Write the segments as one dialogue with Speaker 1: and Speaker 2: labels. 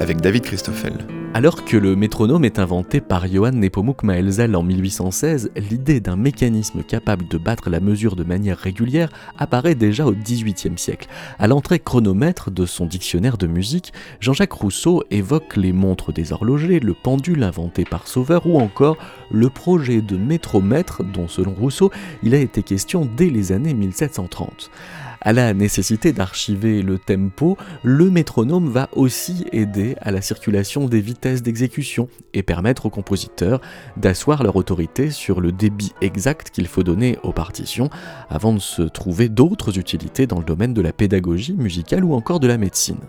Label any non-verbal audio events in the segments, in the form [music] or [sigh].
Speaker 1: avec David Christoffel.
Speaker 2: Alors que le métronome est inventé par Johann Nepomuk Maelzel en 1816, l'idée d'un mécanisme capable de battre la mesure de manière régulière apparaît déjà au XVIIIe siècle. À l'entrée chronomètre de son dictionnaire de musique, Jean-Jacques Rousseau évoque les montres des horlogers, le pendule inventé par Sauveur ou encore le projet de métromètre dont selon Rousseau il a été question dès les années 1730. À la nécessité d'archiver le tempo, le métronome va aussi aider à la circulation des vitesses d'exécution et permettre aux compositeurs d'asseoir leur autorité sur le débit exact qu'il faut donner aux partitions avant de se trouver d'autres utilités dans le domaine de la pédagogie musicale ou encore de la médecine.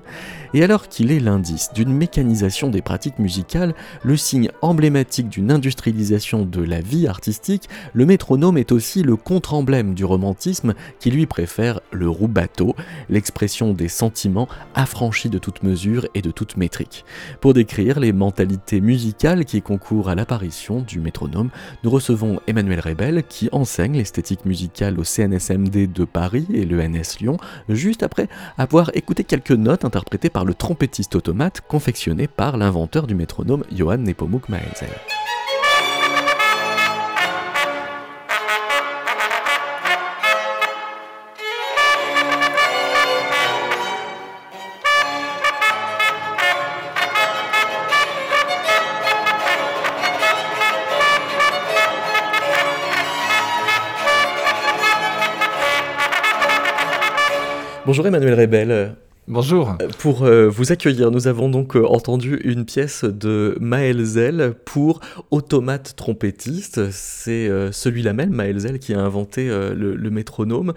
Speaker 2: Et alors qu'il est l'indice d'une mécanisation des pratiques musicales, le signe emblématique d'une industrialisation de la vie artistique, le métronome est aussi le contre-emblème du romantisme qui lui préfère le roubateau, l'expression des sentiments affranchis de toute mesure et de toute métrique. Pour décrire les mentalités musicales qui concourent à l'apparition du métronome, nous recevons Emmanuel Rebel qui enseigne l'esthétique musicale au CNSMD de Paris et l'ENS Lyon, juste après avoir écouté quelques notes interprétées par le trompettiste automate confectionné par l'inventeur du métronome Johann Nepomuk Maelzel. Bonjour Emmanuel Rebel.
Speaker 3: Bonjour.
Speaker 2: Euh, pour euh, vous accueillir, nous avons donc euh, entendu une pièce de Maël Zell pour Automate trompettiste. C'est celui-là même, Maël Zell, qui a inventé le, le, métronome.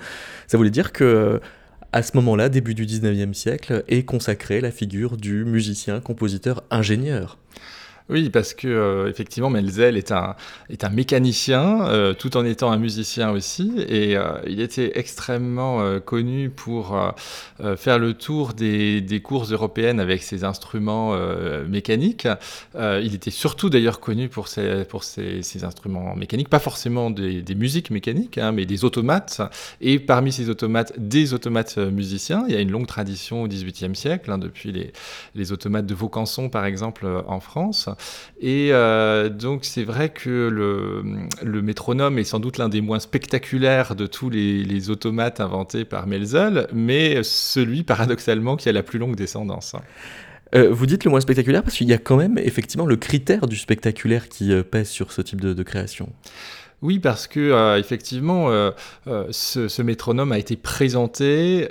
Speaker 2: Ça voulait dire que à ce moment-là, début du 19e siècle, est consacrée la figure du musicien, compositeur, ingénieur.
Speaker 3: Oui, parce que euh, effectivement, Melzel est un, mécanicien, euh, tout en étant un musicien aussi, et euh, il était extrêmement connu pour faire le tour des, des, courses européennes avec ses instruments mécaniques. il était surtout d'ailleurs connu pour ses, instruments mécaniques, pas forcément des, musiques mécaniques, hein, mais des automates. Et parmi ces automates, des automates musiciens. Il y a une longue tradition au XVIIIe siècle, hein, depuis les automates de Vaucanson par exemple en France. Et euh, donc c'est vrai que le, métronome est sans doute l'un des moins spectaculaires de tous les, automates inventés par Melzel, mais celui paradoxalement qui a la plus longue descendance.
Speaker 2: Euh, vous dites le moins spectaculaire parce qu'il y a quand même effectivement le critère du spectaculaire qui euh, pèse sur ce type de création.
Speaker 3: Oui, parce que euh, effectivement, euh, euh, ce, métronome a été présenté.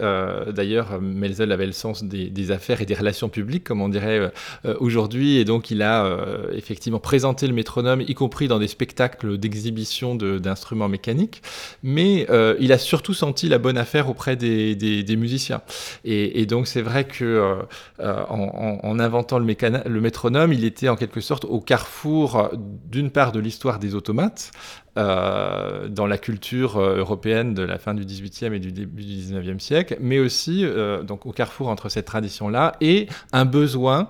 Speaker 3: D'ailleurs, Melzel avait le sens des, affaires et des relations publiques, comme on dirait aujourd'hui, et donc il a effectivement présenté le métronome, y compris dans des spectacles d'exhibition d'instruments mécaniques. Mais il a surtout senti la bonne affaire auprès des, musiciens. Et, donc c'est vrai que en, en, en, inventant le métronome, il était en quelque sorte au carrefour d'une part de l'histoire des automates. Euh, dans la culture euh, européenne de la fin du XVIIIe et du début du XIXe siècle, mais aussi euh, donc au carrefour entre cette tradition-là et un besoin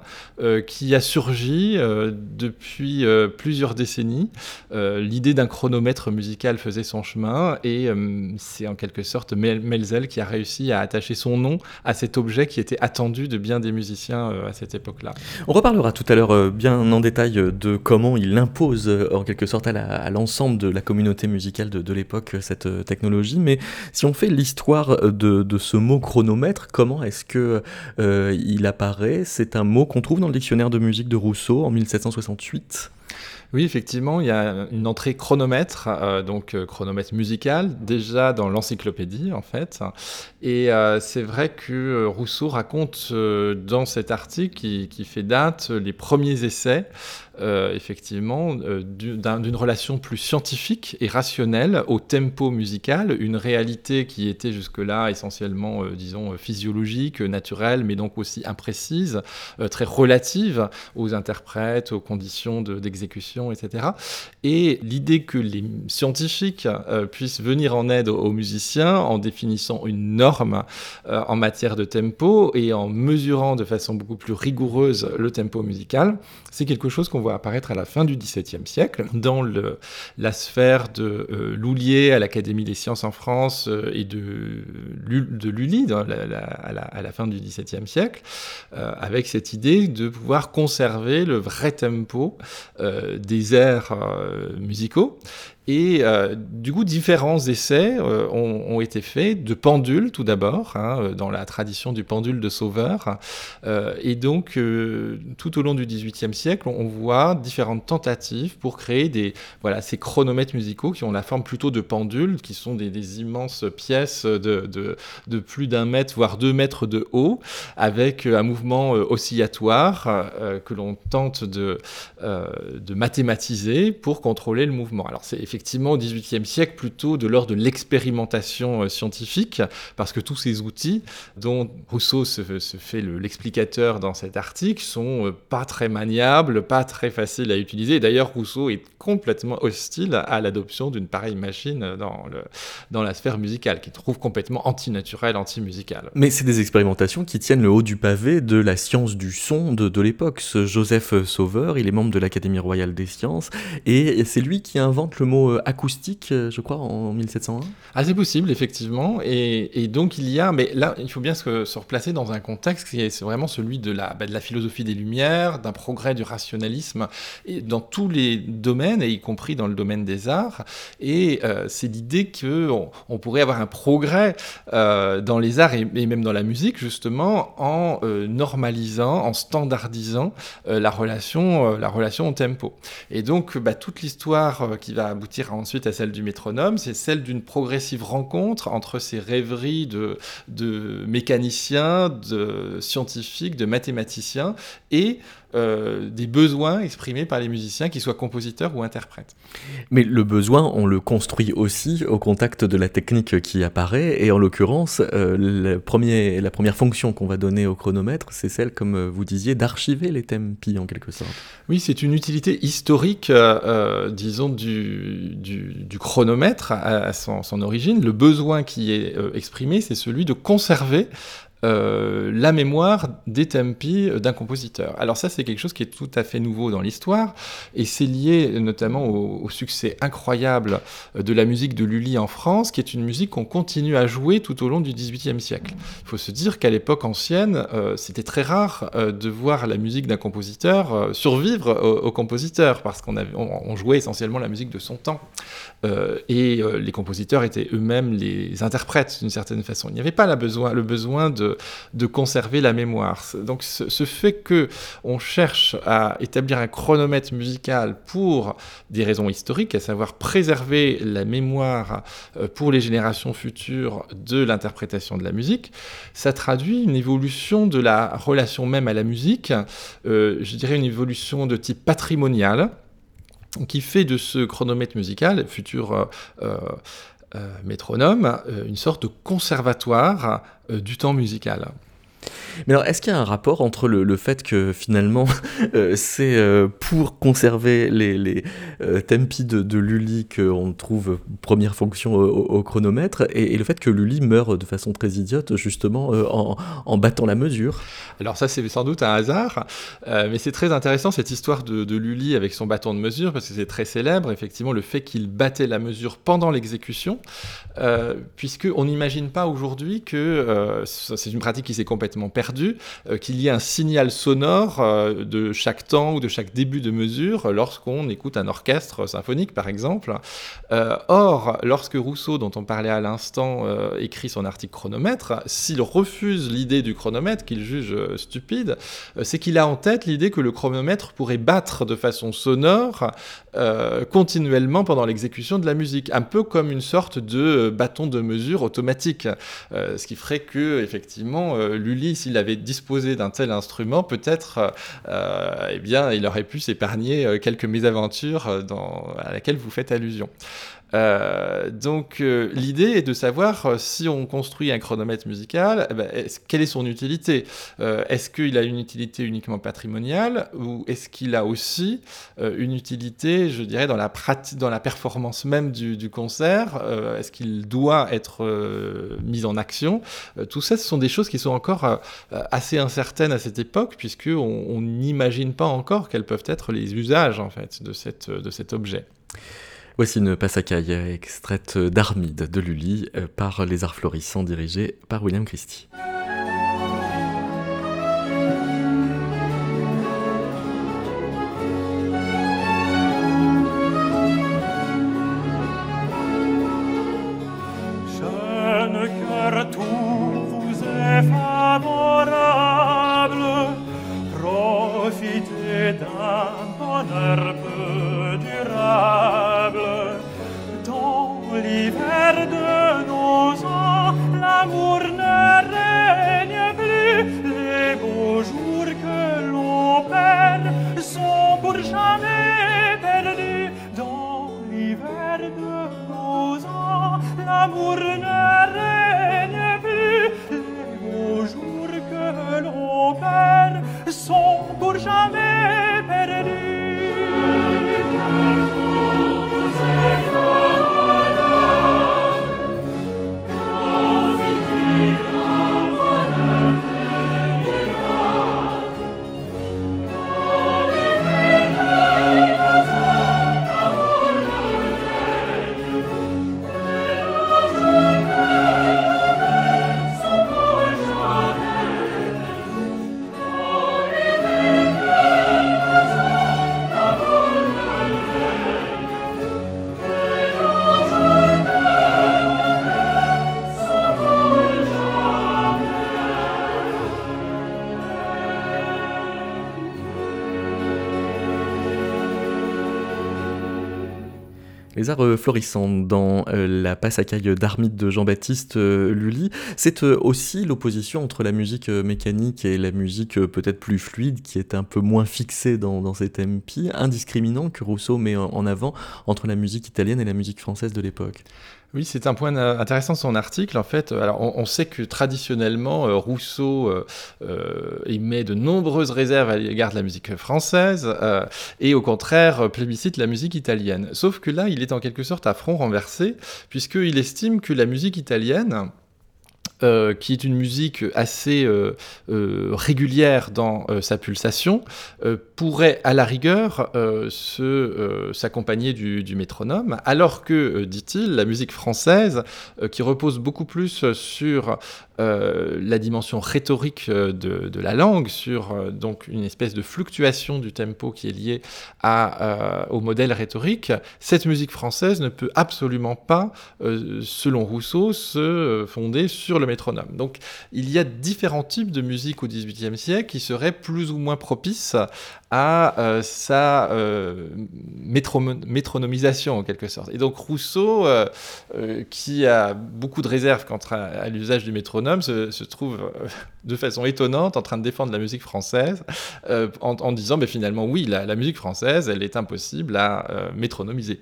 Speaker 3: qui a surgi depuis plusieurs décennies. L'idée d'un chronomètre musical faisait son chemin et c'est en quelque sorte Mel Melzel qui a réussi à attacher son nom à cet objet qui était attendu de bien des musiciens à cette époque-là.
Speaker 2: On reparlera tout à l'heure bien en détail de comment il impose en quelque sorte à l'ensemble de la communauté musicale de, de l'époque cette euh, technologie, mais si on fait l'histoire de, de, ce mot chronomètre, comment est-ce que euh, il apparaît? C'est un mot qu'on trouve dans le dictionnaire de musique de Rousseau en 1768
Speaker 3: oui, effectivement, il y a une entrée chronomètre, euh, donc euh, chronomètre musical, déjà dans l'encyclopédie en fait. Et euh, c'est vrai que euh, Rousseau raconte euh, dans cet article qui, fait date les premiers essais, effectivement, d'une relation plus scientifique et rationnelle au tempo musical, une réalité qui était jusque-là essentiellement, disons, physiologique, naturelle, mais donc aussi imprécise, très relative aux interprètes, aux conditions d'exécution etc. Et l'idée que les scientifiques euh, puissent venir en aide aux musiciens en définissant une norme euh, en matière de tempo et en mesurant de façon beaucoup plus rigoureuse le tempo musical, c'est quelque chose qu'on voit apparaître à la fin du XVIIe siècle dans la sphère de euh, Loulier à l'Académie des sciences en France euh, et de, de Lully à, la, fin du XVIIe siècle, euh, avec cette idée de pouvoir conserver le vrai tempo des airs musicaux et euh, du coup, différents essais euh, ont, été faits de pendules tout d'abord, hein, euh, dans la tradition du pendule de Sauveur. et donc, tout au long du XVIIIe siècle, on, voit différentes tentatives pour créer des, voilà, ces chronomètres musicaux qui ont la forme plutôt de pendules, qui sont des, immenses pièces de, de, de plus d'un mètre, voire deux mètres de haut, avec un mouvement oscillatoire que l'on tente de, de mathématiser pour contrôler le mouvement. Alors, c'est effectivement au XVIIIe siècle plutôt de l'ordre de l'expérimentation euh, scientifique, parce que tous ces outils dont Rousseau se, fait l'explicateur dans cet article sont euh, pas très maniables, pas très faciles à utiliser. D'ailleurs, Rousseau est complètement hostile à l'adoption d'une pareille machine dans, la sphère musicale, qu'il trouve complètement antinaturelle, anti-musicale.
Speaker 2: Mais c'est des expérimentations qui tiennent le haut du pavé de la science du son de, l'époque. Joseph Sauveur, il est membre de l'Académie royale des sciences, et c'est lui qui invente le mot euh, acoustique, euh, je crois, en 1701
Speaker 3: Ah, c'est possible, effectivement. Et, donc, il y a, mais là, il faut bien se, replacer dans un contexte qui est vraiment celui de la, bah, de la philosophie des Lumières, d'un progrès du rationalisme, et dans tous les domaines, et y compris dans le domaine des arts. Et euh, c'est l'idée qu'on on pourrait avoir un progrès dans les arts et, même dans la musique, justement, en normalisant, en standardisant la, relation, la relation au tempo. Et donc, bah, toute l'histoire qui va aboutir ensuite à celle du métronome, c'est celle d'une progressive rencontre entre ces rêveries de, de mécaniciens, de scientifiques, de mathématiciens et euh, des besoins exprimés par les musiciens, qu'ils soient compositeurs ou interprètes.
Speaker 2: Mais le besoin, on le construit aussi au contact de la technique qui apparaît, et en l'occurrence, euh, la première fonction qu'on va donner au chronomètre, c'est celle, comme vous disiez, d'archiver les tempi en quelque sorte.
Speaker 3: Oui, c'est une utilité historique, euh, disons, du, du, chronomètre à, son, son, origine. Le besoin qui est exprimé, c'est celui de conserver euh, la mémoire des tempi d'un compositeur. Alors ça, c'est quelque chose qui est tout à fait nouveau dans l'histoire, et c'est lié notamment au, succès incroyable de la musique de Lully en France, qui est une musique qu'on continue à jouer tout au long du XVIIIe siècle. Il faut se dire qu'à l'époque ancienne, euh, c'était très rare euh, de voir la musique d'un compositeur survivre au, compositeur, parce qu'on on, jouait essentiellement la musique de son temps. et les compositeurs étaient eux-mêmes les interprètes d'une certaine façon. Il n'y avait pas la besoin, le besoin de de, conserver la mémoire. Donc ce, fait que on cherche à établir un chronomètre musical pour des raisons historiques, à savoir préserver la mémoire euh, pour les générations futures de l'interprétation de la musique, ça traduit une évolution de la relation même à la musique, euh, je dirais une évolution de type patrimonial, qui fait de ce chronomètre musical, futur euh, métronome, une sorte de conservatoire euh, du temps musical.
Speaker 2: Mais alors, est-ce qu'il y a un rapport entre le, fait que finalement, [laughs] euh, c'est euh, pour conserver les, les euh, tempi de, Lully qu'on trouve première fonction au, chronomètre, et, le fait que Lully meurt de façon très idiote, justement, en, en, battant la mesure?
Speaker 3: Alors ça, c'est sans doute un hasard, mais c'est très intéressant cette histoire de, de, Lully avec son bâton de mesure, parce que c'est très célèbre, effectivement, le fait qu'il battait la mesure pendant l'exécution, puisqu'on n'imagine pas aujourd'hui que c'est une pratique qui s'est complètement perdue euh, qu'il y ait un signal sonore euh, de chaque temps ou de chaque début de mesure lorsqu'on écoute un orchestre symphonique, par exemple. Euh, or, lorsque Rousseau, dont on parlait à l'instant, écrit son article chronomètre, s'il refuse l'idée du chronomètre qu'il juge stupide, c'est qu'il a en tête l'idée que le chronomètre pourrait battre de façon sonore continuellement pendant l'exécution de la musique, un peu comme une sorte de bâton de mesure automatique, ce qui ferait que effectivement S'il avait disposé d'un tel instrument, peut-être, euh, eh bien, il aurait pu s'épargner euh, quelques mésaventures euh, dans, à laquelle vous faites allusion. Donc l'idée est de savoir si on construit un chronomètre musical, eh ben, quelle est son utilité? Est-ce qu'il a une utilité uniquement patrimoniale ou est-ce qu'il a aussi une utilité, je dirais, dans la, pratique, dans la performance même du, concert? Est-ce qu'il doit être mis en action? Tout ça, ce sont des choses qui sont encore assez incertaines à cette époque, puisqu'on n'imagine pas encore quels peuvent être les usages en fait de cet objet.
Speaker 2: Voici une passacaille extraite d'Armide de Lully euh, par Les Arts Florissants dirigé par William Christie. Les arts euh, florissants dans euh, la passacaille d'Armide de Jean-Baptiste euh, Lully, c'est aussi l'opposition entre la musique mécanique et la musique peut-être plus fluide, qui est un peu moins fixée dans, dans ces tempi, indiscriminant que Rousseau met en avant entre la musique italienne et la musique française de l'époque.
Speaker 3: Oui, c'est un point intéressant de son article. En fait, on, sait que traditionnellement, euh, Rousseau euh, euh, émet de nombreuses réserves à l'égard de la musique française et au contraire plébiscite la musique italienne. Sauf que là, il est en quelque sorte à front renversé, puisqu'il estime que la musique italienne, euh, qui est une musique assez euh, euh, régulière dans sa pulsation, pourrait à la rigueur s'accompagner du, du, métronome, alors que, dit-il, la musique française, qui repose beaucoup plus sur euh, la dimension rhétorique euh, de, la langue, sur euh, donc une espèce de fluctuation du tempo qui est liée à, au modèle rhétorique, cette musique française ne peut absolument pas, selon Rousseau, se fonder sur le métronome. Donc il y a différents types de musique au XVIIIe siècle qui seraient plus ou moins propices à sa métronomisation en quelque sorte. Et donc Rousseau, qui a beaucoup de réserves quant à l'usage du métronome, se, trouve euh, de façon étonnante en train de défendre la musique française euh, en, disant mais finalement oui, la, musique française, elle est impossible à euh, métronomiser.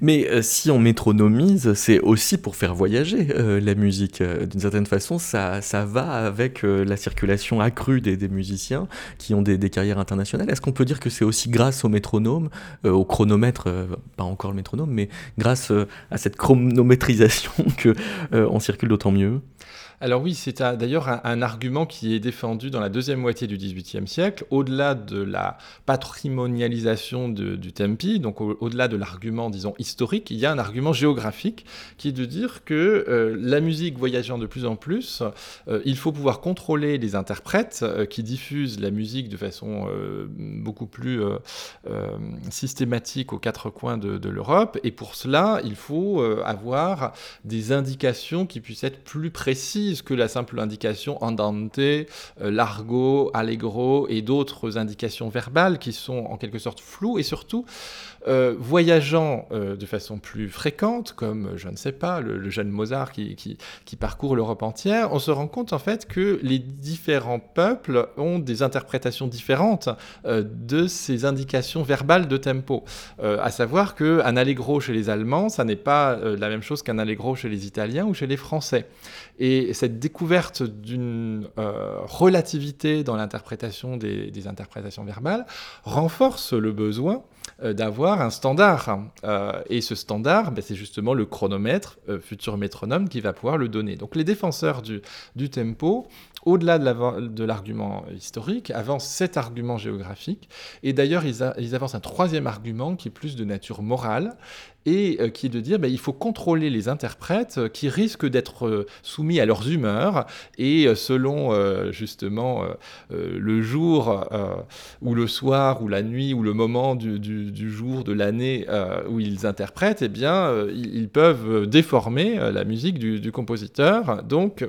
Speaker 2: Mais si on métronomise, c'est aussi pour faire voyager la musique. D'une certaine façon, ça, ça va avec la circulation accrue des, musiciens qui ont des, carrières internationales. Est-ce qu'on peut dire que c'est aussi grâce au métronome, au chronomètre, pas encore le métronome, mais grâce à cette chronométrisation [laughs] que on circule d'autant mieux?
Speaker 3: Alors oui, c'est d'ailleurs un, argument qui est défendu dans la deuxième moitié du XVIIIe siècle, au-delà de la patrimonialisation du tempi, donc au-delà de l'argument, disons, historique, il y a un argument géographique qui est de dire que euh, la musique voyageant de plus en plus, euh, il faut pouvoir contrôler les interprètes euh, qui diffusent la musique de façon beaucoup plus systématique aux quatre coins de, de l'Europe, et pour cela, il faut avoir des indications qui puissent être plus précises que la simple indication andante, euh, largo, allegro et d'autres indications verbales qui sont en quelque sorte floues et surtout euh, voyageant euh, de façon plus fréquente, comme, je ne sais pas, le, jeune Mozart qui, qui, parcourt l'Europe entière, on se rend compte en fait que les différents peuples ont des interprétations différentes de ces indications verbales de tempo. à savoir qu'un allegro chez les Allemands, ça n'est pas la même chose qu'un allegro chez les Italiens ou chez les Français. Et cette découverte d'une relativité dans l'interprétation des, des interprétations verbales renforce le besoin euh, d'avoir un standard. Euh, et ce standard, ben, c'est justement le chronomètre, euh, futur métronome, qui va pouvoir le donner. Donc les défenseurs du, du tempo, au-delà de l'argument historique, avancent cet argument géographique. Et d'ailleurs, ils, avancent un troisième argument qui est plus de nature morale et euh, qui est de dire bah, faut contrôler les interprètes euh, qui risquent d'être euh, soumis à leurs humeurs et selon justement le jour ou le soir ou la nuit ou le moment du, jour de l'année où ils interprètent, eh bien ils peuvent déformer la musique du, du compositeur. Donc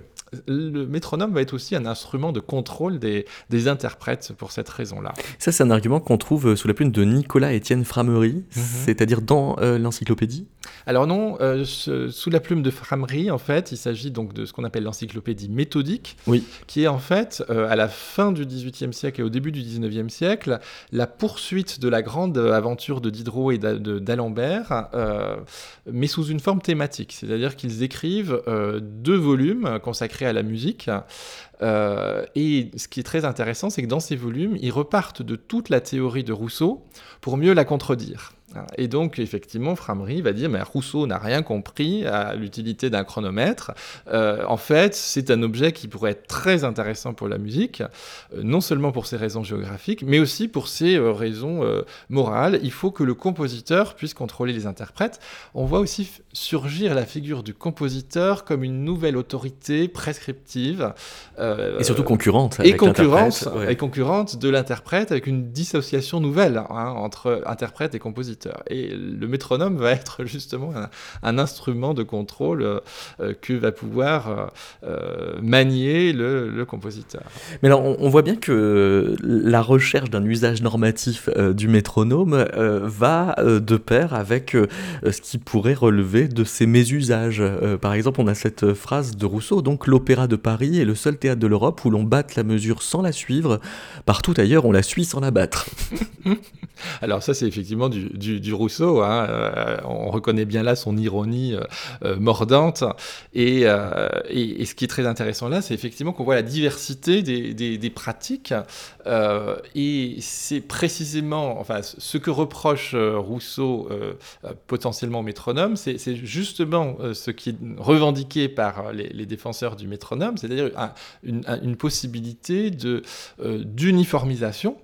Speaker 3: le métronome va être aussi un instrument de contrôle des, interprètes pour cette raison-là.
Speaker 2: Ça, c'est un argument qu'on trouve sous la plume de Nicolas-Étienne Framery, mhm. c'est-à-dire dans euh, l'encyclopédie
Speaker 3: Alors non, euh, sous la plume de Framery, en fait, il s'agit donc de ce qu'on appelle l'encyclopédie méthodique,
Speaker 2: oui.
Speaker 3: qui est en fait, euh, à la fin du XVIIIe siècle et au début du XIXe siècle, la poursuite de la grande aventure de Diderot et d'Alembert, mais sous une forme thématique. C'est-à-dire qu'ils écrivent deux volumes consacrés à la musique. Euh, et ce qui est très intéressant, c'est que dans ces volumes, ils repartent de toute la théorie de Rousseau pour mieux la contredire. Et donc, effectivement, Framery va dire, mais Rousseau n'a rien compris à l'utilité d'un chronomètre. Euh, en fait, c'est un objet qui pourrait être très intéressant pour la musique, euh, non seulement pour ses raisons géographiques, mais aussi pour ses euh, raisons morales. Il faut que le compositeur puisse contrôler les interprètes. On voit aussi surgir la figure du compositeur comme une nouvelle autorité prescriptive.
Speaker 2: et surtout concurrente.
Speaker 3: et, concurrente et concurrente de l'interprète avec une dissociation nouvelle hein, entre interprète et compositeur. Et le métronome va être [laughs] justement un, instrument de contrôle euh, que va pouvoir euh, manier le, compositeur.
Speaker 2: Mais alors, on, voit bien que la recherche d'un usage normatif euh, du métronome va de pair avec ce qui pourrait relever de ses mésusages. par exemple, on a cette phrase de Rousseau, donc l'Opéra de Paris est le seul théâtre de l'Europe où l'on batte la mesure sans la suivre. Partout ailleurs, on la suit sans la battre. [laughs]
Speaker 3: Alors ça, c'est effectivement du du, Rousseau. Hein, euh, on reconnaît bien là son ironie euh, euh, mordante. Et, ce qui est très intéressant là, c'est effectivement qu'on voit la diversité des, pratiques. et c'est précisément, enfin, ce que reproche Rousseau potentiellement au métronome, c'est justement ce qui est revendiqué par les, défenseurs du métronome, c'est-à-dire une, possibilité d'uniformisation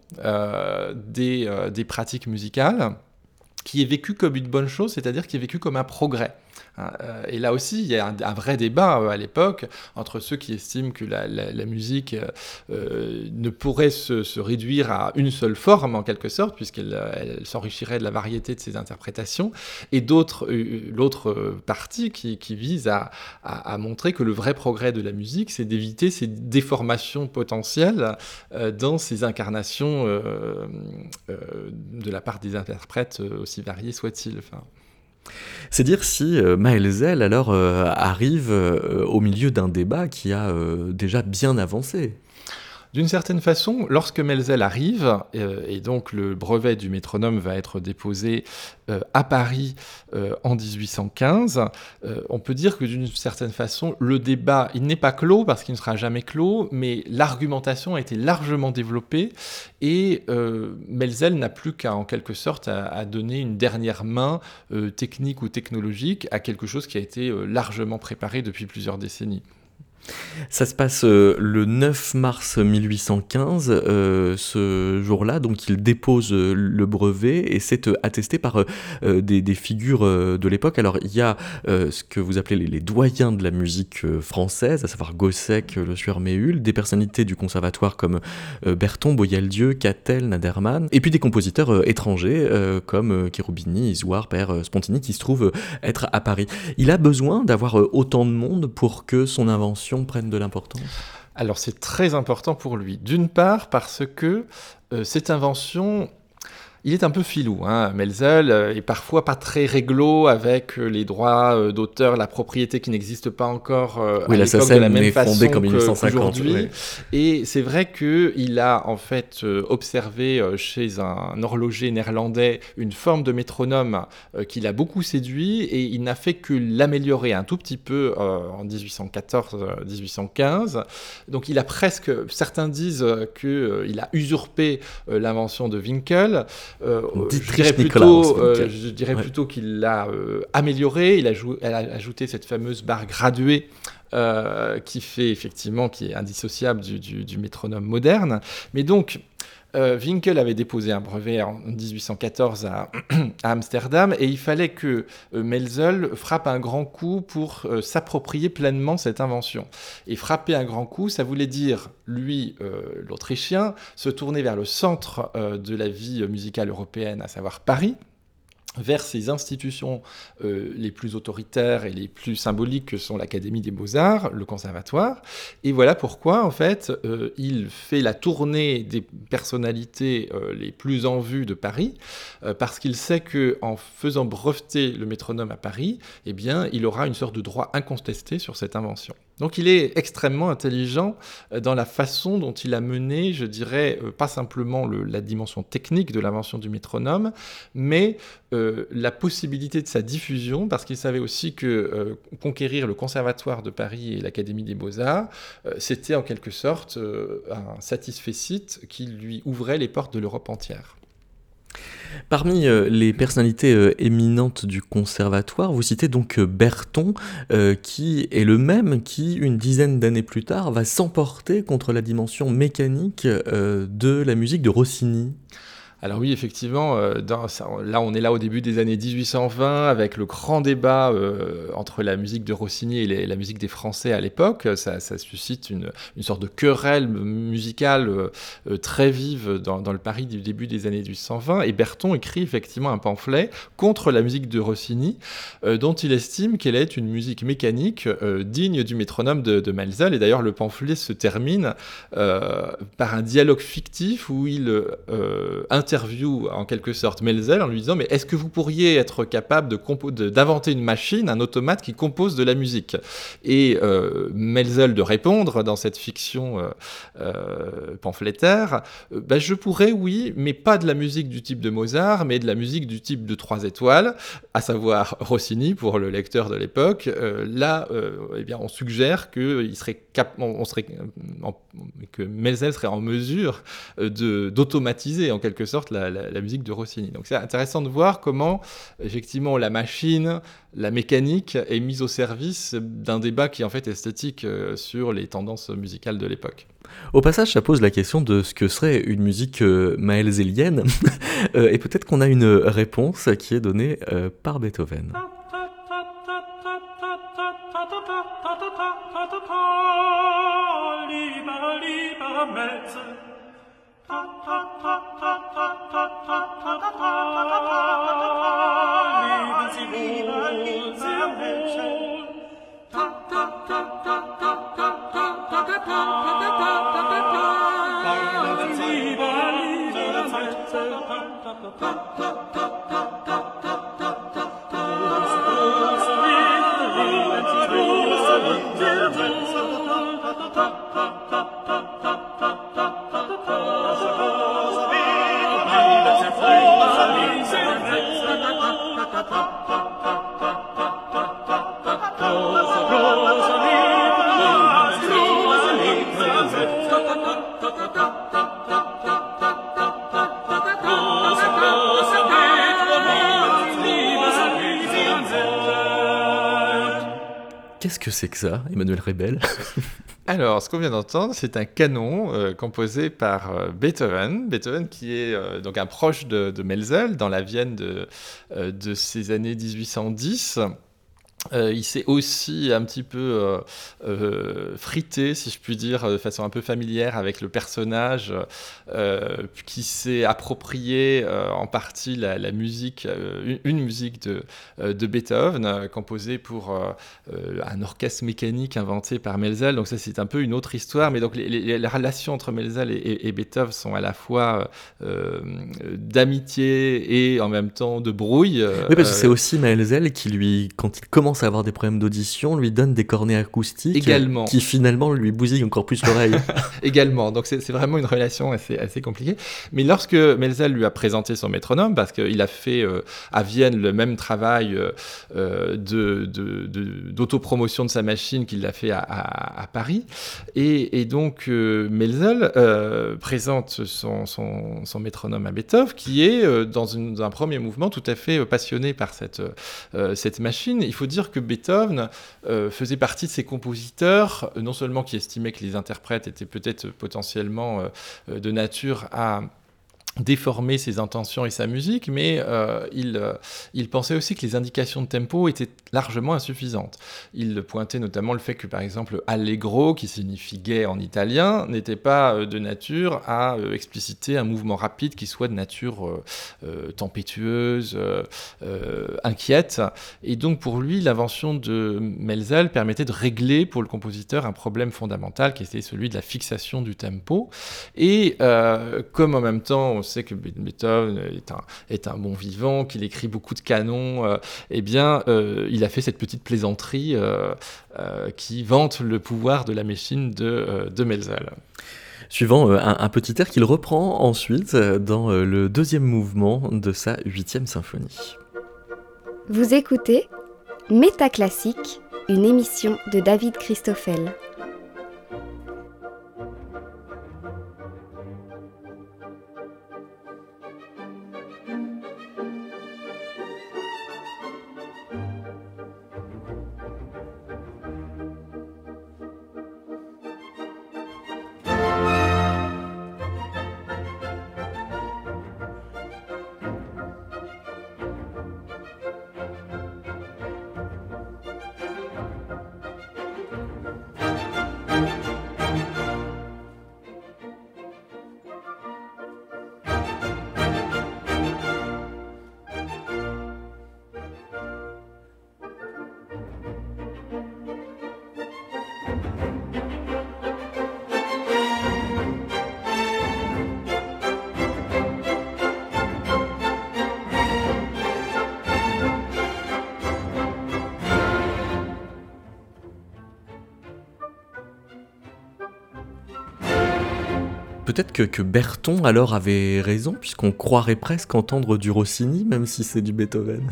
Speaker 3: des pratiques musicales qui est vécu comme une bonne chose, c'est-à-dire qui est vécu comme un progrès. Hein, euh, et là aussi, il y a un, vrai débat euh, à l'époque entre ceux qui estiment que la, musique euh, ne pourrait se, réduire à une seule forme, en quelque sorte, puisqu'elle s'enrichirait de la variété de ses interprétations, et d'autres, l'autre partie qui, vise à, montrer que le vrai progrès de la musique, c'est d'éviter ces déformations potentielles dans ces incarnations de la part des interprètes, aussi variés soient-ils.
Speaker 2: C'est dire si euh, Maelzel alors euh, arrive euh, au milieu d'un débat qui a déjà bien avancé.
Speaker 3: D'une certaine façon, lorsque Melzel arrive, euh, et donc le brevet du métronome va être déposé euh, à Paris euh, en 1815, on peut dire que d'une certaine façon, le débat, il n'est pas clos parce qu'il ne sera jamais clos, mais l'argumentation a été largement développée et Melzel n'a plus qu'à en quelque sorte à donner une dernière main technique ou technologique à quelque chose qui a été largement préparé depuis plusieurs décennies.
Speaker 2: Ça se passe euh, le 9 mars 1815, euh, ce jour-là, donc il dépose euh, le brevet et c'est attesté par des, figures de l'époque. Alors il y a ce que vous appelez les, doyens de la musique française, à savoir Gossec, Le Sueur Méhul, des personnalités du conservatoire comme Berton, Boyaldieu, Cattel, Naderman, et puis des compositeurs étrangers comme Cherubini, Isoire, Père Spontini, qui se trouvent être à Paris. Il a besoin d'avoir autant de monde pour que son invention prennent de l'importance?
Speaker 3: Alors c'est très important pour lui. D'une part parce que euh, cette invention il est un peu filou. Hein. Melzel est parfois pas très réglo avec les droits d'auteur, la propriété qui n'existe pas encore
Speaker 2: oui,
Speaker 3: à
Speaker 2: l'époque
Speaker 3: de la même
Speaker 2: façon comme
Speaker 3: qu'aujourd'hui. Et c'est vrai qu'il a en fait observé chez un horloger néerlandais une forme de métronome qu'il a beaucoup séduit et il n'a fait que l'améliorer un tout petit peu en 1814-1815. Donc il a presque, certains disent qu'il a usurpé l'invention de Winkel. Je dirais plutôt, je dirais plutôt qu'il l'a amélioré. Il a, ajouté cette fameuse barre graduée qui fait effectivement, qui est indissociable du, du métronome moderne. Mais donc, euh, Winkel avait déposé un brevet en 1814 [clears throat] à, Amsterdam et il fallait que euh, Melzel frappe un grand coup pour euh, s'approprier pleinement cette invention. Et frapper un grand coup, ça voulait dire, lui, l'Autrichien, se tourner vers le centre de la vie musicale européenne, à savoir Paris vers ces institutions euh, les plus autoritaires et les plus symboliques que sont l'Académie des Beaux-Arts, le Conservatoire. Et voilà pourquoi, en fait, euh, il fait la tournée des personnalités euh, les plus en vue de Paris, parce qu'il sait que en faisant breveter le métronome à Paris, eh bien, il aura une sorte de droit incontesté sur cette invention. Donc il est extrêmement intelligent euh, dans la façon dont il a mené, je dirais, euh, pas simplement la dimension technique de l'invention du métronome, mais euh, la possibilité de sa diffusion, parce qu'il savait aussi que conquérir le Conservatoire de Paris et l'Académie des Beaux-Arts, c'était en quelque sorte un satisfait site qui lui ouvrait les portes de l'Europe entière.
Speaker 2: Parmi euh, les personnalités euh, éminentes du conservatoire, vous citez donc euh, Berton, qui est le même qui, une dizaine d'années plus tard, va s'emporter contre la dimension mécanique de la musique de Rossini.
Speaker 3: Alors oui, effectivement, euh, là on est là au début des années 1820 avec le grand débat euh, entre la musique de Rossini et la musique des Français à l'époque. Ça, suscite une, sorte de querelle musicale euh, très vive dans, le Paris du début des années 1820. Et Berton écrit effectivement un pamphlet contre la musique de Rossini, dont il estime qu'elle est une musique mécanique digne du métronome de, de. Et d'ailleurs, le pamphlet se termine par un dialogue fictif où il interviewe interview en quelque sorte Melzel en lui disant mais est-ce que vous pourriez être capable d'inventer une machine, un automate qui compose de la musique? Et euh, Melzel de répondre dans cette fiction euh, euh, pamphlétaire, bah, je pourrais oui, mais pas de la musique du type de Mozart, mais de la musique du type de trois étoiles, à savoir Rossini pour le lecteur de l'époque. là, eh bien, on suggère que serait cap serait que Melzel serait en mesure de d'automatiser en quelque sorte la, musique de Rossini. Donc c'est intéressant de voir comment effectivement la machine, la mécanique est mise au service d'un débat qui est en fait esthétique euh, sur les tendances musicales de l'époque.
Speaker 2: Au passage, ça pose la question de ce que serait une musique euh, maelzélienne, [laughs] euh, et peut-être qu'on a une réponse qui est donnée par Beethoven. Qu'est-ce que c'est que ça, Emmanuel Rebel [laughs]
Speaker 3: Alors, ce qu'on vient d'entendre, c'est un canon euh, composé par euh, Beethoven. Beethoven qui est euh, donc un proche de, Melzel dans la Vienne de ces années 1810. Euh, il s'est aussi un petit peu euh, euh, frité, si je puis dire, de façon un peu familière avec le personnage, qui s'est approprié en partie la, musique, une, musique de, de Beethoven, composée pour un orchestre mécanique inventé par Melzel. Donc ça, c'est un peu une autre histoire. Mais donc les, relations entre Melzel et, Beethoven sont à la fois d'amitié et en même temps de brouille.
Speaker 2: oui, parce que c'est aussi Melzel qui lui, quand il commence à avoir des problèmes d'audition, lui donne des cornets acoustiques
Speaker 3: Également.
Speaker 2: qui finalement lui bousillent encore plus l'oreille. [laughs]
Speaker 3: Également, donc c'est vraiment une relation assez, assez compliquée. Mais lorsque Melzel lui a présenté son métronome, parce qu'il a fait euh, à Vienne le même travail euh, euh d'autopromotion de, de, sa machine qu'il a fait à, à, Paris, et, et donc euh, Melzel présente son, son, son, métronome à Beethoven, qui est dans, une, dans, un premier mouvement tout à fait passionné par cette, cette machine. Il faut dire que Beethoven euh, faisait partie de ces compositeurs, euh, non seulement qui estimaient que les interprètes étaient peut-être potentiellement euh, de nature à déformer ses intentions et sa musique, mais euh, il, euh, il, pensait aussi que les indications de tempo étaient largement insuffisantes. Il pointait notamment le fait que, par exemple, allegro, qui signifie gai en italien, n'était pas euh, de nature à expliciter un mouvement rapide qui soit de nature tempétueuse, inquiète. Et donc, pour lui, l'invention de Melzel permettait de régler pour le compositeur un problème fondamental qui était celui de la fixation du tempo. Et comme en même temps, on sait que Beethoven est un, est un bon vivant, qu'il écrit beaucoup de canons, euh, eh bien, euh, il a fait cette petite plaisanterie euh, qui vante le pouvoir de la machine de, de Melzel.
Speaker 2: Suivant un, petit air qu'il reprend ensuite dans le deuxième mouvement de sa huitième symphonie.
Speaker 4: Vous écoutez Métaclassique, une émission de David Christoffel.
Speaker 2: Peut-être que, que, Berton alors avait raison, puisqu'on croirait presque entendre du Rossini, même si c'est du Beethoven.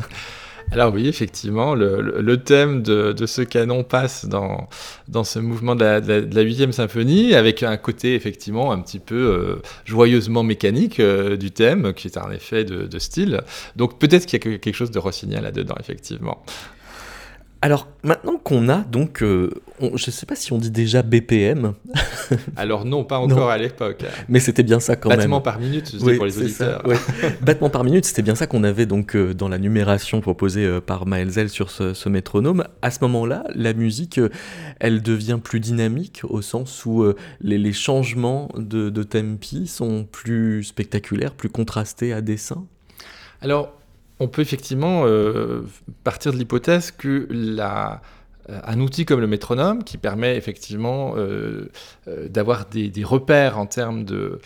Speaker 3: Alors oui, effectivement, le, thème de, ce canon passe dans, dans ce mouvement de la, huitième symphonie, avec un côté effectivement un petit peu euh, joyeusement mécanique euh, du thème, qui est un effet de, de style. Donc peut-être qu'il y a quelque chose de Rossini là-dedans, effectivement.
Speaker 2: Alors maintenant qu'on a donc, euh, je ne sais pas si on dit déjà BPM. [laughs]
Speaker 3: Alors non, pas encore à l'époque.
Speaker 2: Mais c'était bien ça quand
Speaker 3: même.
Speaker 2: Battement
Speaker 3: par minute, je dis pour les auditeurs. [laughs]
Speaker 2: Battement par minute, c'était bien ça qu'on avait donc euh, dans la numération proposée euh, par Maelzel sur ce, métronome. À ce moment-là, la musique, elle devient plus dynamique au sens où les, changements de, de tempi sont plus spectaculaires, plus contrastés à dessin?
Speaker 3: Alors on peut effectivement euh, partir de l'hypothèse que la, un outil comme le métronome, qui permet effectivement euh, euh, d'avoir des, repères en termes de,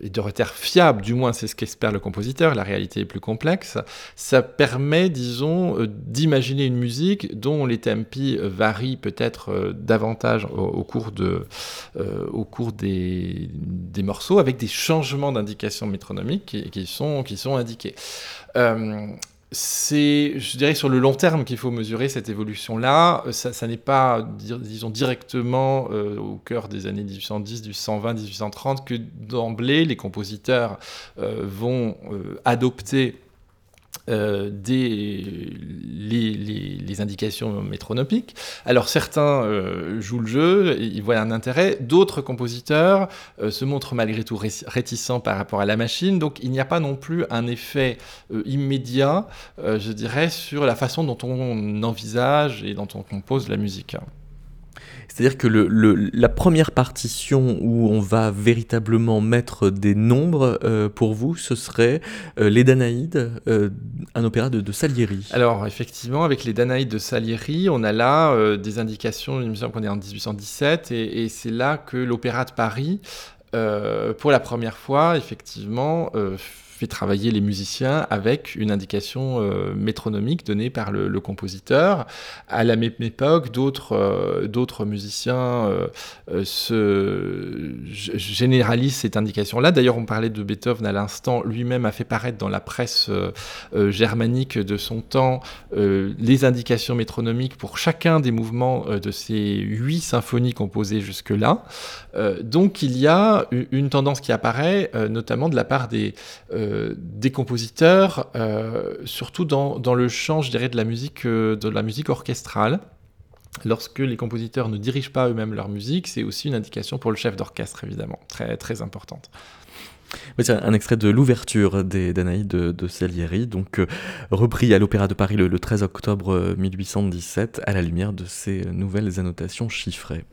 Speaker 3: et de repères fiables, du moins c'est ce qu'espère le compositeur, la réalité est plus complexe, ça permet, disons, d'imaginer une musique dont les tempi varient peut-être davantage au, cours, de, au cours des, des, morceaux, avec des changements d'indications métronomiques qui, qui, sont, qui sont indiqués c'est, je dirais, sur le long terme qu'il faut mesurer cette évolution-là. Ça, n'est pas, disons, directement euh, au cœur des années 1810, 1820, 1830 que d'emblée les compositeurs euh, vont euh, adopter des, les, indications métronomiques. Alors certains jouent le jeu, ils voient un intérêt, d'autres compositeurs se montrent malgré tout réticents par rapport à la machine, donc il n'y a pas non plus un effet immédiat, je dirais, sur la façon dont on envisage et dont on compose la musique.
Speaker 2: C'est-à-dire que la première partition où on va véritablement mettre des nombres, euh, pour vous, ce serait euh, Les Danaïdes, euh, un opéra de, Salieri.
Speaker 3: Alors, effectivement, avec Les Danaïdes de Salieri, on a là des indications, il me semble qu'on est en 1817, et, et c'est là que l'Opéra de Paris, pour la première fois, effectivement, fait travailler les musiciens avec une indication euh, métronomique donnée par le, compositeur. À la même époque, d'autres euh, d'autres musiciens euh, se généralisent cette indication-là. D'ailleurs, on parlait de Beethoven à l'instant. Lui-même a fait paraître dans la presse germanique de son temps les indications métronomiques pour chacun des mouvements de ces huit symphonies composées jusque-là. donc, il y a une tendance qui apparaît, notamment de la part des des compositeurs, euh, surtout dans, dans, le champ, je dirais, de la musique, euh, de la musique orchestrale. Lorsque les compositeurs ne dirigent pas eux-mêmes leur musique, c'est aussi une indication pour le chef d'orchestre, évidemment, très, très importante.
Speaker 2: c'est un extrait de l'ouverture des Danaïdes de, Salieri, donc repris à l'Opéra de Paris le, le, 13 octobre 1817, à la lumière de ces nouvelles annotations chiffrées.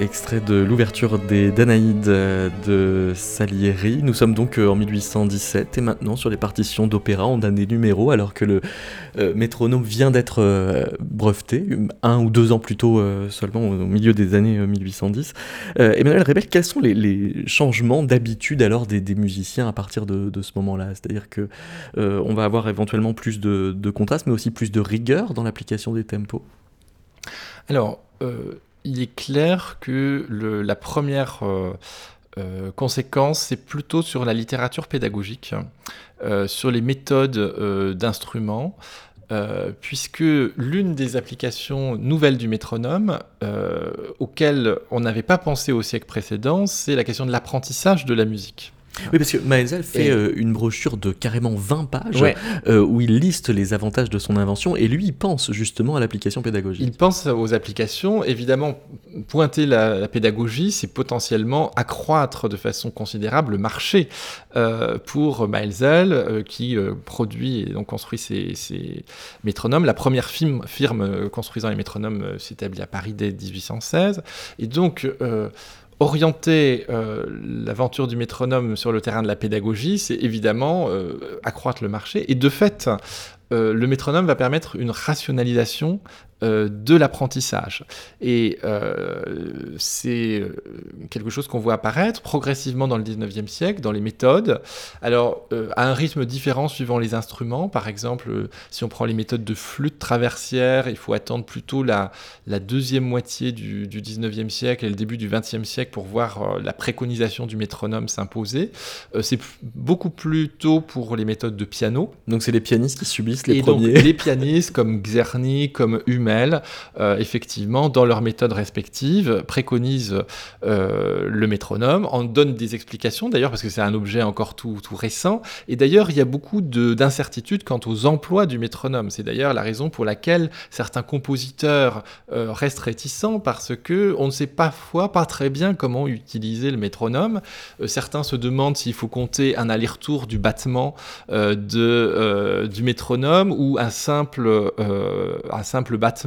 Speaker 2: Extrait de l'ouverture des Danaïdes de Salieri. Nous sommes donc en 1817 et maintenant sur les partitions d'opéra, on a des numéros alors que le métronome vient d'être breveté, un ou deux ans plus tôt seulement au milieu des années 1810. Emmanuel Rebel, quels sont les, changements d'habitude alors des, musiciens à partir de, ce moment-là? C'est-à-dire que on va avoir éventuellement plus de, de contraste, mais aussi plus de rigueur dans l'application des tempos?
Speaker 3: Alors, il est clair que la première euh, euh, conséquence, c'est plutôt sur la littérature pédagogique, euh, sur les méthodes d'instruments. puisque l'une des applications nouvelles du métronome, auxquelles on n'avait pas pensé au siècle précédent, c'est la question de l'apprentissage de la musique.
Speaker 2: Oui, parce que Maelzel fait euh, une brochure de carrément 20 pages euh, où il liste les avantages de son invention et lui, il pense justement à l'application pédagogique.
Speaker 3: Il pense aux applications. Évidemment, pointer la, pédagogie, c'est potentiellement accroître de façon considérable le marché euh, pour Maelzel qui produit et donc construit ses, métronomes. La première firme, firme construisant les métronomes s'établit à Paris dès 1816. Et donc, orienter euh, l'aventure du métronome sur le terrain de la pédagogie, c'est évidemment euh, accroître le marché. Et de fait, euh, le métronome va permettre une rationalisation euh, de l'apprentissage. Et euh, c'est euh, quelque chose qu'on voit apparaître progressivement dans le 19e siècle, dans les méthodes. Alors, à un rythme différent suivant les instruments. Par exemple, si on prend les méthodes de flûte traversière, il faut attendre plutôt la, la deuxième moitié du, du 19e siècle et le début du 20e siècle pour voir la préconisation du métronome s'imposer. c'est beaucoup plus tôt pour les méthodes de piano.
Speaker 2: Donc, c'est les pianistes qui subissent les
Speaker 3: et
Speaker 2: premiers.
Speaker 3: Donc, les pianistes comme Czerny, comme Euh, effectivement, dans leurs méthodes respectives, préconisent euh, le métronome, en donnent des explications d'ailleurs, parce que c'est un objet encore tout, tout récent. Et d'ailleurs, il y a beaucoup d'incertitudes quant aux emplois du métronome. C'est d'ailleurs la raison pour laquelle certains compositeurs euh, restent réticents, parce que on ne sait parfois pas très bien comment utiliser le métronome. certains se demandent s'il faut compter un aller-retour du battement de, du métronome ou un simple, un simple battement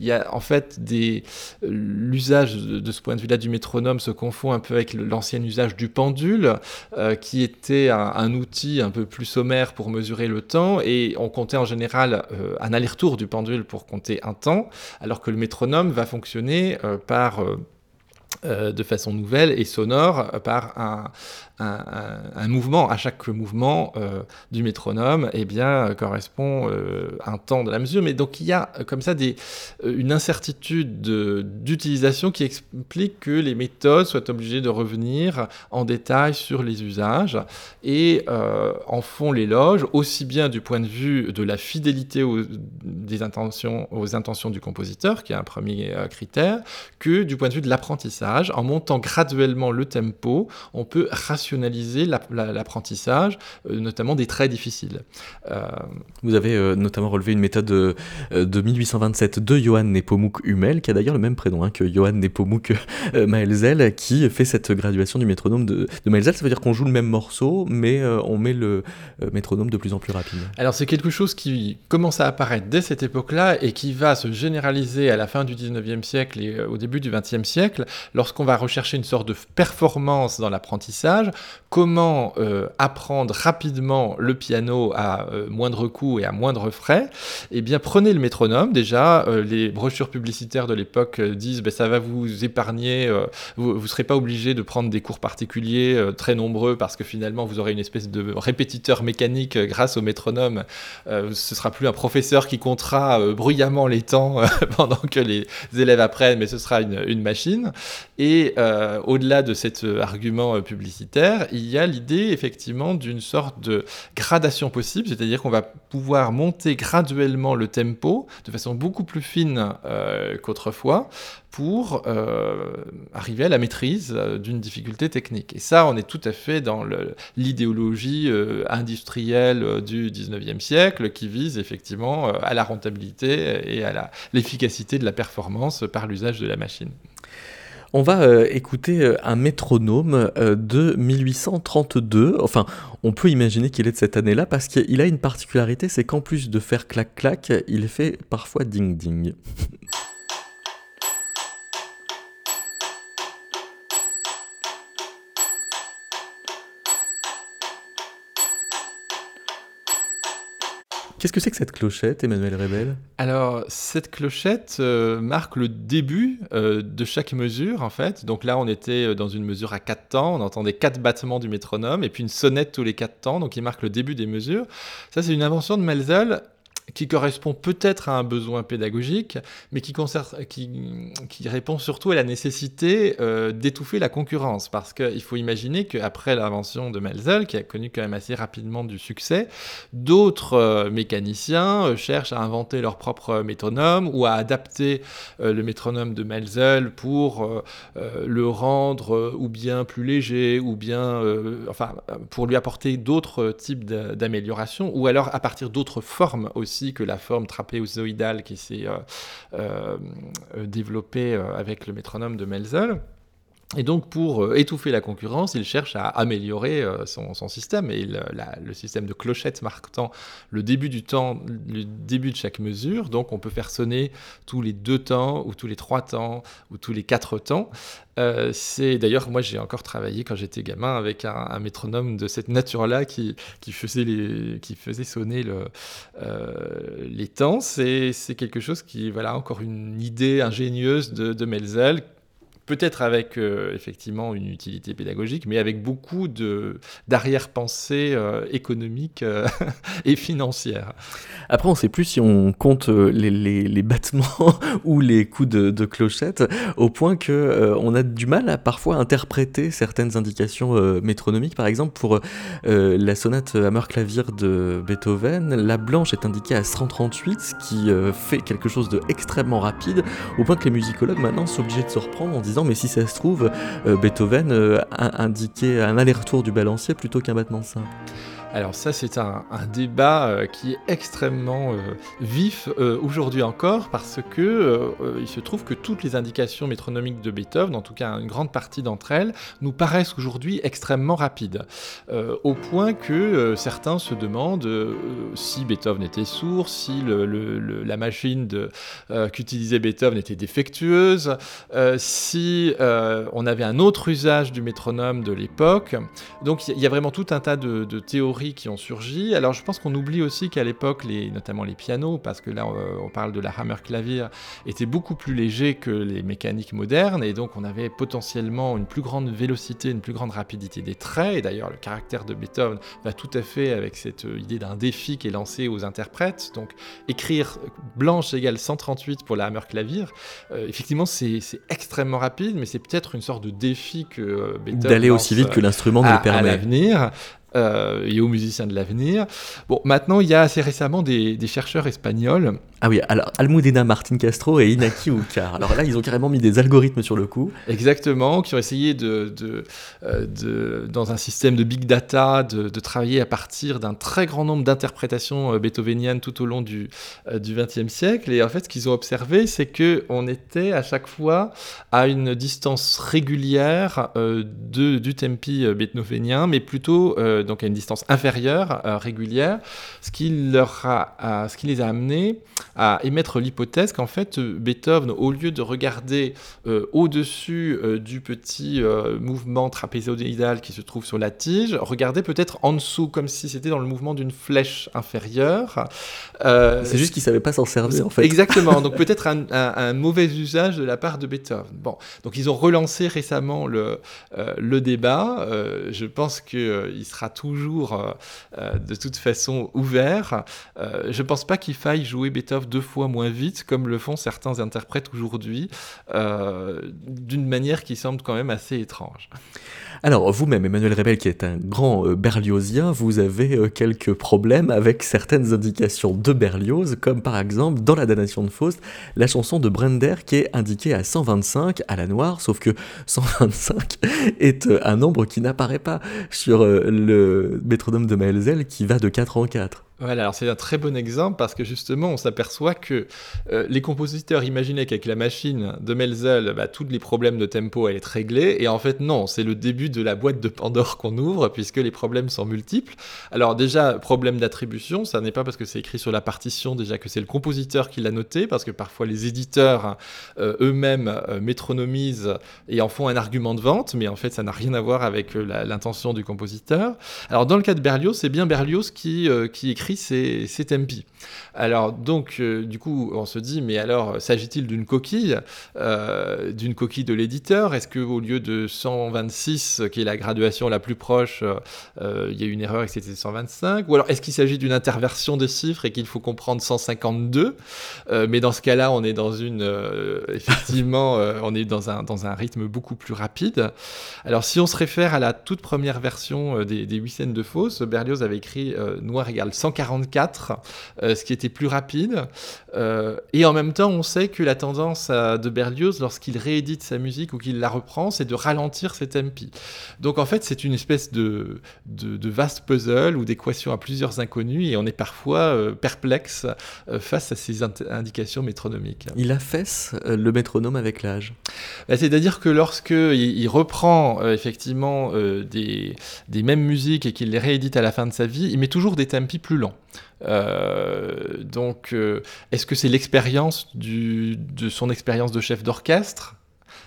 Speaker 3: il y a en fait des l'usage de, ce point de vue-là du métronome se confond un peu avec l'ancien usage du pendule, euh, qui était un, outil un peu plus sommaire pour mesurer le temps, et on comptait en général euh, un aller-retour du pendule pour compter un temps, alors que le métronome va fonctionner euh, par de façon nouvelle et sonore par un, un, mouvement, à chaque mouvement euh, du métronome, eh bien, correspond euh, un temps de la mesure. Mais donc il y a euh, comme ça des, une incertitude d'utilisation qui explique que les méthodes soient obligées de revenir en détail sur les usages et en font l'éloge, aussi bien du point de vue de la fidélité aux, intentions, du compositeur, qui est un premier critère, que du point de vue de l'apprentissage. En montant graduellement le tempo, on peut rationaliser l'apprentissage, euh, notamment des traits difficiles.
Speaker 2: Euh, Vous avez euh, notamment relevé une méthode de, 1827 de Johann Nepomuk Hummel, qui a d'ailleurs le même prénom hein, que Johann Nepomuk Maelzel, qui fait cette graduation du métronome de, de Maelzel. Ça veut dire qu'on joue le même morceau, mais on met le métronome de plus en plus rapide.
Speaker 3: Alors c'est quelque chose qui commence à apparaître dès cette époque-là et qui va se généraliser à la fin du 19e siècle et au début du 20e siècle, lorsqu'on va rechercher une sorte de performance dans l'apprentissage comment euh, apprendre rapidement le piano à euh, moindre coût et à moindre frais, eh bien prenez le métronome. Déjà, euh, les brochures publicitaires de l'époque disent ben, ça va vous épargner, vous ne serez pas obligé de prendre des cours particuliers très nombreux parce que finalement vous aurez une espèce de répétiteur mécanique grâce au métronome. ce sera plus un professeur qui comptera bruyamment les temps [laughs] pendant que les élèves apprennent, mais ce sera une machine. Et au-delà de cet argument publicitaire, il y a l'idée effectivement d'une sorte de gradation possible, c'est-à-dire qu'on va pouvoir monter graduellement le tempo de façon beaucoup plus fine euh, qu'autrefois pour euh, arriver à la maîtrise euh, d'une difficulté technique. Et ça, on est tout à fait dans l'idéologie industrielle du 19e siècle qui vise effectivement à la rentabilité et à l'efficacité de la performance par l'usage de la machine.
Speaker 2: On va euh, écouter euh, un métronome euh, de 1832. Enfin, on peut imaginer qu'il est de cette année-là parce qu'il a une particularité, c'est qu'en plus de faire clac-clac, il fait parfois ding-ding. [laughs] Qu'est-ce que c'est que cette clochette, Emmanuel Rebel
Speaker 3: Alors, cette clochette euh, marque le début euh, de chaque mesure, en fait. Donc là, on était euh, dans une mesure à quatre temps, on entendait quatre battements du métronome, et puis une sonnette tous les quatre temps, donc il marque le début des mesures. Ça, c'est une invention de Melzel qui correspond peut-être à un besoin pédagogique, mais qui, qui, qui répond surtout à la nécessité euh, d'étouffer la concurrence. Parce qu'il faut imaginer qu'après l'invention de Melzel, qui a connu quand même assez rapidement du succès, d'autres euh, mécaniciens euh, cherchent à inventer leur propre métronome ou à adapter le métronome de Melzel pour le rendre ou bien plus léger, ou bien, enfin, pour lui apporter d'autres types d'améliorations, ou alors à partir d'autres formes aussi que la forme trapézoïdale qui s'est euh, euh, développée euh, avec le métronome de Melzel. Et donc, pour étouffer la concurrence, il cherche à améliorer son, système. Et le système de clochette marquant le début du temps, le début de chaque mesure. Donc, on peut faire sonner tous les deux temps, ou tous les trois temps, ou tous les quatre temps. Euh, c'est d'ailleurs, moi j'ai encore travaillé quand j'étais gamin avec un, métronome de cette nature-là qui, faisait qui faisait sonner le, euh, les temps. C'est quelque chose qui, voilà, encore une idée ingénieuse de, de peut-être avec euh, effectivement une utilité pédagogique, mais avec beaucoup d'arrière-pensée euh, économique euh, [laughs] et financière.
Speaker 2: Après, on ne sait plus si on compte les, les, battements [laughs] ou les coups de, clochette, au point que on a du mal à parfois interpréter certaines indications métronomiques. Par exemple, pour la sonate Hammer-Clavier de Beethoven, la blanche est indiquée à 138, ce qui fait quelque chose d'extrêmement rapide, au point que les musicologues maintenant sont obligés de se reprendre en disant mais si ça se trouve, euh, Beethoven euh, a indiqué un aller-retour du balancier plutôt qu'un battement simple.
Speaker 3: Alors ça, c'est un, débat euh, qui est extrêmement euh, vif euh, aujourd'hui encore parce que il se trouve que toutes les indications métronomiques de Beethoven, en tout cas une grande partie d'entre elles, nous paraissent aujourd'hui extrêmement rapides, au point que certains se demandent si Beethoven était sourd, si la machine qu'utilisait Beethoven était défectueuse, si on avait un autre usage du métronome de l'époque. Donc il y, a vraiment tout un tas de théories qui ont surgi. Alors je pense qu'on oublie aussi qu'à l'époque, les, notamment les pianos, parce que là on, parle de la hammer clavier, étaient beaucoup plus légers que les mécaniques modernes, et donc on avait potentiellement une plus grande vélocité, une plus grande rapidité des traits, et d'ailleurs le caractère de Beethoven va tout à fait avec cette euh, idée d'un défi qui est lancé aux interprètes. Donc écrire blanche égale 138 pour la hammer clavier, euh, effectivement c'est extrêmement rapide, mais c'est peut-être une sorte de défi que euh, Beethoven
Speaker 2: d'aller aussi vite que l'instrument ne le permet. À
Speaker 3: l'avenir. Euh, et aux musiciens de l'avenir. Bon, maintenant, il y a assez récemment des, des chercheurs espagnols
Speaker 2: ah oui, alors Almudena Martin Castro et Inaki Ukar. Alors là, ils ont carrément mis des algorithmes sur le coup.
Speaker 3: Exactement, qui ont essayé de, de, euh, de dans un système de big data, de, de travailler à partir d'un très grand nombre d'interprétations euh, beethoveniennes tout au long du euh, du XXe siècle. Et en fait, ce qu'ils ont observé, c'est que on était à chaque fois à une distance régulière de, du tempi beethovenien, mais plutôt donc à une distance inférieure régulière, ce qui leur a, ce qui les a amenés à émettre l'hypothèse qu'en fait Beethoven, au lieu de regarder euh, au-dessus euh, du petit euh, mouvement trapézoïdal qui se trouve sur la tige, regardait peut-être en dessous, comme si c'était dans le mouvement d'une flèche inférieure.
Speaker 2: C'est juste qu'il savait pas s'en servir en fait.
Speaker 3: Exactement, donc [laughs] peut-être un, mauvais usage de la part de Beethoven. Bon, donc ils ont relancé récemment le, le débat. je pense qu'il sera toujours de toute façon ouvert. je pense pas qu'il faille jouer Beethoven deux fois moins vite, comme le font certains interprètes aujourd'hui, euh, d'une manière qui semble quand même assez étrange.
Speaker 2: Alors, vous-même, Emmanuel Rebel, qui est un grand euh, berliozien, vous avez euh, quelques problèmes avec certaines indications de Berlioz, comme par exemple dans la damnation de Faust, la chanson de Brender qui est indiquée à 125 à la noire, sauf que [laughs] 125 est un nombre qui n'apparaît pas sur le métronome de Maelzel qui va de 4 en 4.
Speaker 3: Voilà, alors c'est un très bon exemple parce que justement on s'aperçoit que euh, les compositeurs imaginaient qu'avec la machine de Melzel, bah, tous les problèmes de tempo allaient être réglés et en fait non, c'est le début de la boîte de Pandore qu'on ouvre puisque les problèmes sont multiples. Alors déjà, problème d'attribution, ça n'est pas parce que c'est écrit sur la partition déjà que c'est le compositeur qui l'a noté parce que parfois les éditeurs euh, eux-mêmes euh, métronomisent et en font un argument de vente, mais en fait ça n'a rien à voir avec l'intention du compositeur. Alors dans le cas de Berlioz, c'est bien Berlioz qui écrit écrit ces, ces tempi. Alors donc, du coup, on se dit, mais alors, s'agit-il d'une coquille, d'une coquille de l'éditeur? Est-ce qu'au lieu de 126, qui est la graduation la plus proche, il y a une erreur et que c'était 125 Ou alors, est-ce qu'il s'agit d'une interversion des chiffres et qu'il faut comprendre 152 Mais dans ce cas-là, on est dans une... effectivement, on est dans un, dans un rythme beaucoup plus rapide. Alors, si on se réfère à la toute première version des, des huit scènes de Fausse, Berlioz avait écrit noir égale 144, ce qui était plus rapide. et en même temps, on sait que la tendance de Berlioz, lorsqu'il réédite sa musique ou qu'il la reprend, c'est de ralentir ses tempi. Donc en fait, c'est une espèce de, de, vaste puzzle ou d'équation à plusieurs inconnus et on est parfois euh, perplexe euh, face à ces indications métronomiques.
Speaker 2: Il affaisse euh, le métronome avec l'âge.
Speaker 3: Bah, c'est-à-dire que lorsque il, reprend effectivement des, des mêmes musiques et qu'il les réédite à la fin de sa vie, il met toujours des tempi plus lents. Euh, donc, euh, est-ce que c'est l'expérience de son expérience de chef d'orchestre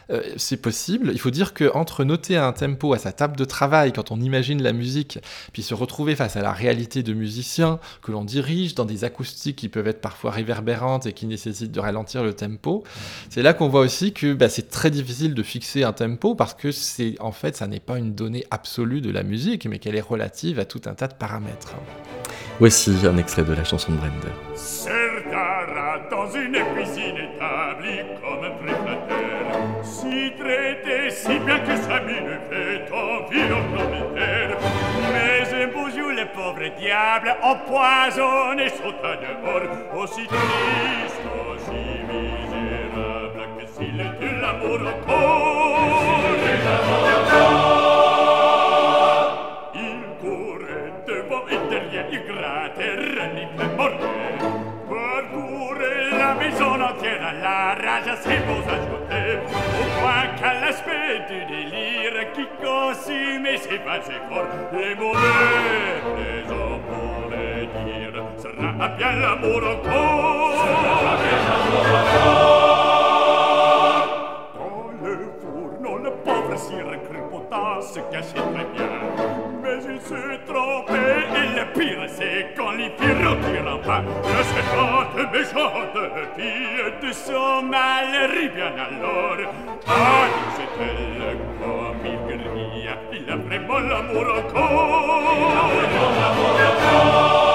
Speaker 3: euh, c'est possible. Il faut dire que entre noter un tempo à sa table de travail quand on imagine la musique, puis se retrouver face à la réalité de musiciens que l'on dirige dans des acoustiques qui peuvent être parfois réverbérantes et qui nécessitent de ralentir le tempo, c'est là qu'on voit aussi que bah, c'est très difficile de fixer un tempo parce que c'est en fait ça n'est pas une donnée absolue de la musique, mais qu'elle est relative à tout un tas de paramètres.
Speaker 2: Voici un extrait de la chanson de Brenda.
Speaker 5: Certara dans une diable empoisonné saute à dehors, aussi triste, aussi misérable que s'il était l'amour encore. Il courait devant et derrière, il grattait, renit et mordait, parcourait la maison entière à la rage à ses beaux ajoutés point qu'à l'aspect du délire qui consumait ses vases efforts, les mauvais plaisants pour les dire, sera bien l'amour encore. Sera bien l'amour encore. Dans le fourneau, le pauvre sire crépota se cachait très bien mais il se trompé Et le pire c'est quand les filles retirent pas Le séchante méchante fille de son mal rit bien alors Ah c'est-elle comme il grille Il a vraiment l'amour encore Il a vraiment l'amour encore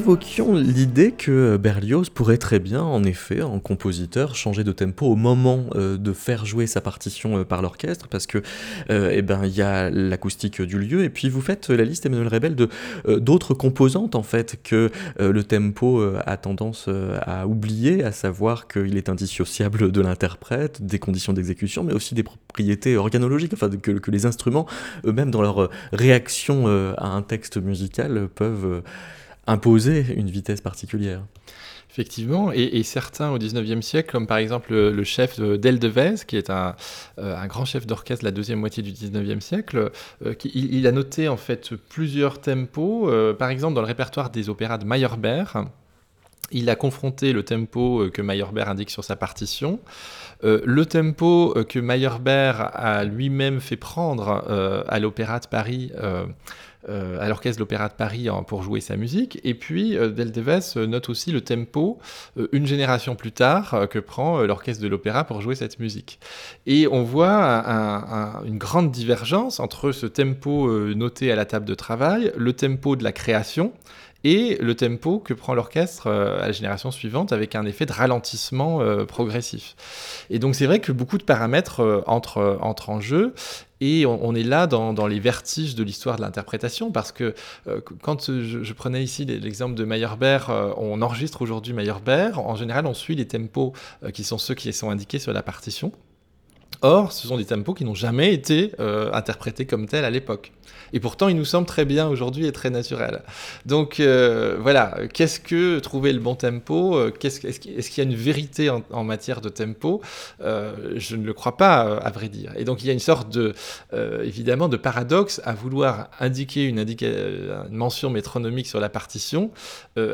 Speaker 2: évoquions l'idée que Berlioz pourrait très bien, en effet, en compositeur, changer de tempo au moment euh, de faire jouer sa partition euh, par l'orchestre, parce que, euh, eh ben, il y a l'acoustique du lieu, et puis vous faites la liste, Emmanuel Rebel, de d'autres composantes en fait que le tempo a tendance à oublier, à savoir qu'il est indissociable de l'interprète, des conditions d'exécution, mais aussi des propriétés organologiques, enfin que, que les instruments eux-mêmes dans leur réaction à un texte musical peuvent imposer une vitesse particulière.
Speaker 3: Effectivement, et, certains au XIXe siècle, comme par exemple le, chef Deldevez, qui est un, euh, un grand chef d'orchestre de la deuxième moitié du XIXe siècle, euh, qui, il, a noté en fait plusieurs tempos, euh, par exemple dans le répertoire des opéras de Meyerbeer, il a confronté le tempo que Meyerbeer indique sur sa partition, le tempo que Meyerbeer a lui-même fait prendre à l'Opéra de Paris à l'Orchestre de l'Opéra de Paris pour jouer sa musique. Et puis, euh, Deldeves note aussi le tempo euh, une génération plus tard que prend l'Orchestre de l'Opéra pour jouer cette musique. Et on voit une grande divergence entre ce tempo noté à la table de travail, le tempo de la création, et le tempo que prend l'orchestre à la génération suivante avec un effet de ralentissement progressif. Et donc c'est vrai que beaucoup de paramètres entrent, entrent en jeu et on, est là dans, les vertiges de l'histoire de l'interprétation, parce que euh, quand je, prenais ici l'exemple de Meyerbeer, euh, on enregistre aujourd'hui Meyerbeer, en général on suit les tempos euh, qui sont ceux qui sont indiqués sur la partition. Or, ce sont des tempos qui n'ont jamais été interprétés comme tels à l'époque. Et pourtant, il nous semble très bien aujourd'hui et très naturel. Donc euh, voilà, qu'est-ce que trouver le bon tempo euh, Est-ce qu'il y a une vérité en, matière de tempo euh, Je ne le crois pas, à vrai dire. Et donc il y a une sorte de, évidemment, de paradoxe à vouloir indiquer une, une mention métronomique sur la partition,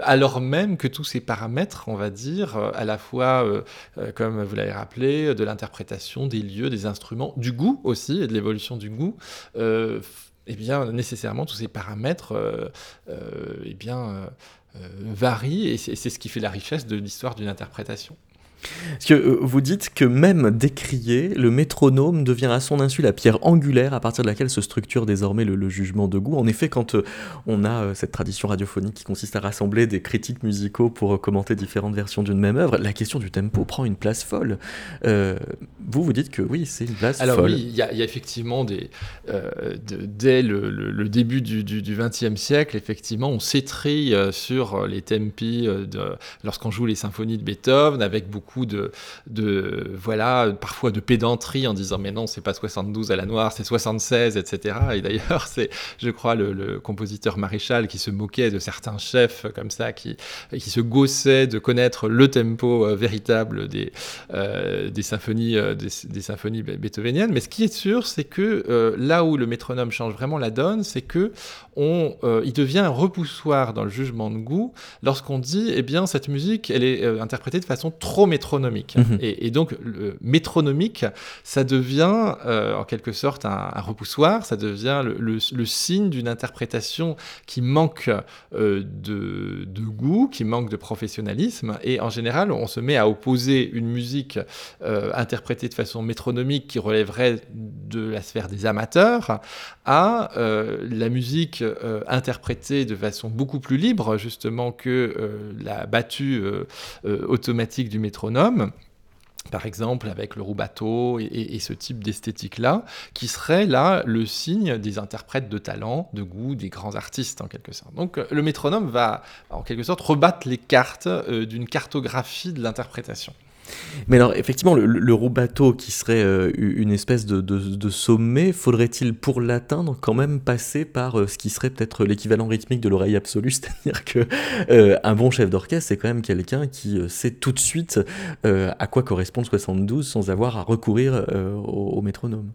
Speaker 3: alors même que tous ces paramètres, on va dire, à la fois, comme vous l'avez rappelé, de l'interprétation, des lieux, des instruments, du goût aussi, et de l'évolution du goût, eh bien, nécessairement, tous ces paramètres euh, euh, eh euh, varient, et c'est ce qui fait la richesse de l'histoire d'une interprétation.
Speaker 2: Parce que euh, vous dites que même décrié, le métronome devient à son insu la pierre angulaire à partir de laquelle se structure désormais le, jugement de goût. En effet, quand euh, on a euh, cette tradition radiophonique qui consiste à rassembler des critiques musicaux pour commenter différentes versions d'une même œuvre, la question du tempo prend une place folle. vous, vous dites que oui, c'est une place
Speaker 3: Alors,
Speaker 2: folle.
Speaker 3: Alors oui, il y, a effectivement des... dès le, début du XXe siècle, effectivement, on s'étrie sur les tempi lorsqu'on joue les symphonies de Beethoven avec beaucoup de, voilà, parfois de pédanterie en disant mais non, c'est pas 72 à la noire, c'est 76, etc. Et d'ailleurs, [laughs] c'est, je crois, le, compositeur Maréchal qui se moquait de certains chefs comme ça, qui, qui se gaussait de connaître le tempo euh, véritable des, euh, des symphonies, euh, des, symphonies beethoveniennes. Mais ce qui est sûr, c'est que là où le métronome change vraiment la donne, c'est que on, il devient un repoussoir dans le jugement de goût lorsqu'on dit, eh bien, cette musique, elle est interprétée de façon trop métronomique. Mhm. Et, donc, le métronomique, ça devient euh, en quelque sorte un, repoussoir, ça devient le, signe d'une interprétation qui manque euh, de, goût, qui manque de professionnalisme. Et en général, on se met à opposer une musique euh, interprétée de façon métronomique qui relèverait de la sphère des amateurs à la musique interprétée de façon beaucoup plus libre, justement, que la battue automatique du par exemple avec le roubateau et, ce type d'esthétique-là, qui serait là le signe des interprètes de talent, de goût, des grands artistes en quelque sorte. Donc le métronome va en quelque sorte rebattre les cartes euh, d'une cartographie de l'interprétation.
Speaker 2: Mais alors, effectivement, le, le bateau qui serait euh, une espèce de, de, sommet, faudrait-il pour l'atteindre quand même passer par euh, ce qui serait peut-être l'équivalent rythmique de l'oreille absolue, [laughs] c'est-à-dire que euh, un bon chef d'orchestre, c'est quand même quelqu'un qui sait tout de suite à quoi correspond le 72 sans avoir à recourir au, métronome.